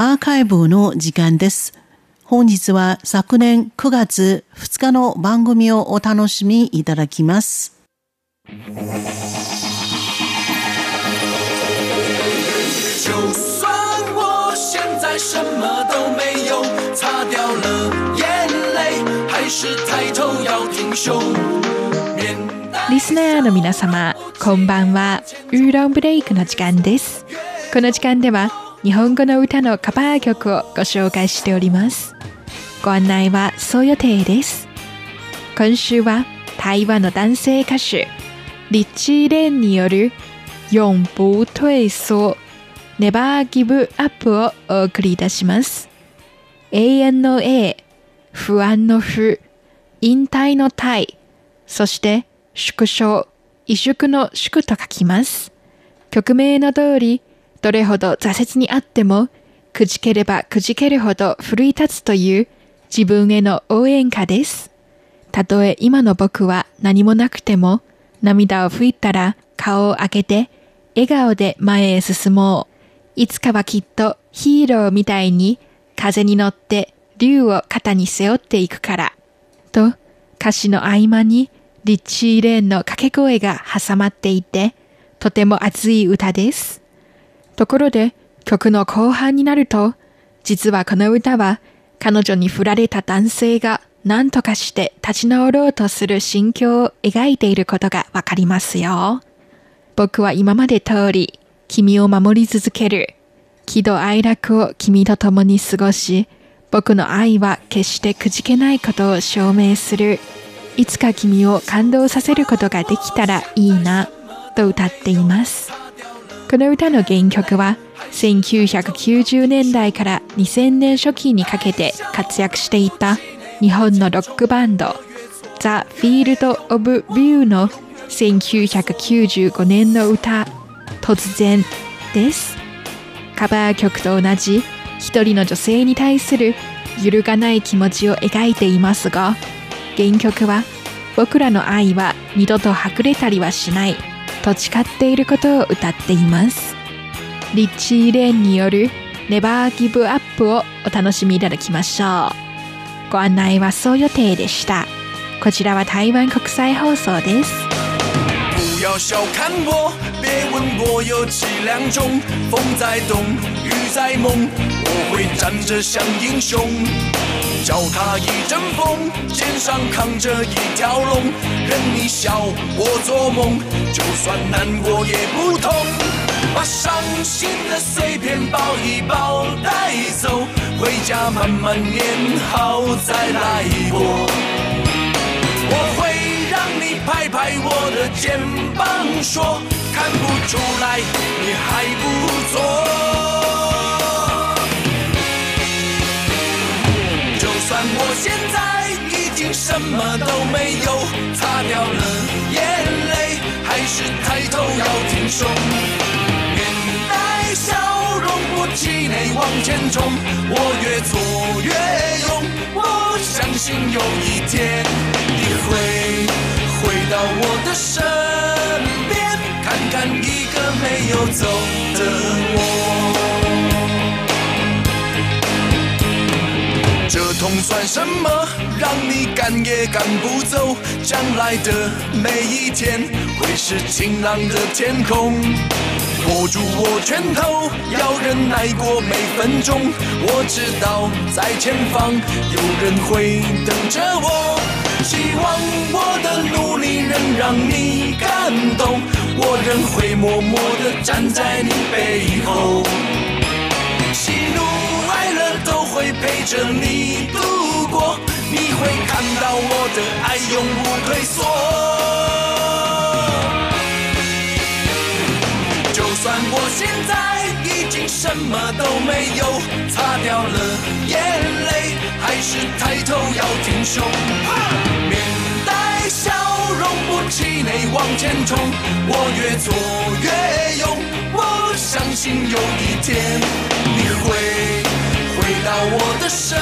アーカイブの時間です。本日は昨年9月2日の番組をお楽しみいただきます。就算我现在什么都没有，擦掉了眼泪，还是抬头要挺胸。リスナーの皆様、こんばんは。ウーロンブレイクの時間です。この時間では、日本語の歌のカバー曲をご紹介しております。ご案内はそう予定です。今週は台湾の男性歌手、リッチー・レンによる永不退缩 Never Give Up をお送りいたします。永遠の A、不安の不、引退の退、そして縮小、萎縮の縮と書きます。曲名の通り、どれほど挫折にあっても、くじければくじけるほど奮い立つという自分への応援歌です。たとえ今の僕は何もなくても、涙を拭いたら顔を開けて、笑顔で前へ進もう。いつかはきっとヒーローみたいに風に乗って竜を肩に背負っていくから。と、歌詞の合間にリッチー・レーンの掛け声が挟まっていて、とても熱い歌です。ところで曲の後半になると、実はこの歌は彼女に振られた男性が何とかして立ち直ろうとする心境を描いていることがわかりますよ。僕は今まで通り君を守り続ける。喜怒哀楽を君と共に過ごし、僕の愛は決してくじけないことを証明する。いつか君を感動させることができたらいいな、と歌っています。この歌の原曲は1990年代から2000年初期にかけて活躍していた日本のロックバンド The Field of View の1995年の歌突然です。カバー曲と同じ一人の女性に対する揺るがない気持ちを描いていますが原曲は僕らの愛は二度とはぐれたりはしない。と誓っていることを歌っています。リッチー・レーンによる Never Give Up をお楽しみいただきましょう。ご案内はそう予定でした。こちらは台湾国際放送です。不要小看我，别问我有几两重，风在动，雨在梦，站着像英雄。脚踏一阵风，肩上扛着一条龙，任你笑我做梦，就算难过也不痛。把伤心的碎片抱一抱带走，回家慢慢念好再来过。我会让你拍拍我的肩膀，说看不出来你还不错。什么都没有，擦掉了眼泪，还是抬头要挺胸，面带笑容不气馁往前冲。我越挫越勇，我相信有一天你会回到我的身边，看看一个没有走算什么？让你赶也赶不走。将来的每一天会是晴朗的天空。握住我拳头，要忍耐过每分钟。我知道在前方有人会等着我。希望我的努力能让你感动，我仍会默默地站在你背后。喜怒哀乐。都会陪着你度过，你会看到我的爱永不退缩。就算我现在已经什么都没有，擦掉了眼泪，还是抬头要挺胸，面带笑容不气馁往前冲。我越挫越勇，我相信有一天你会。回到我的身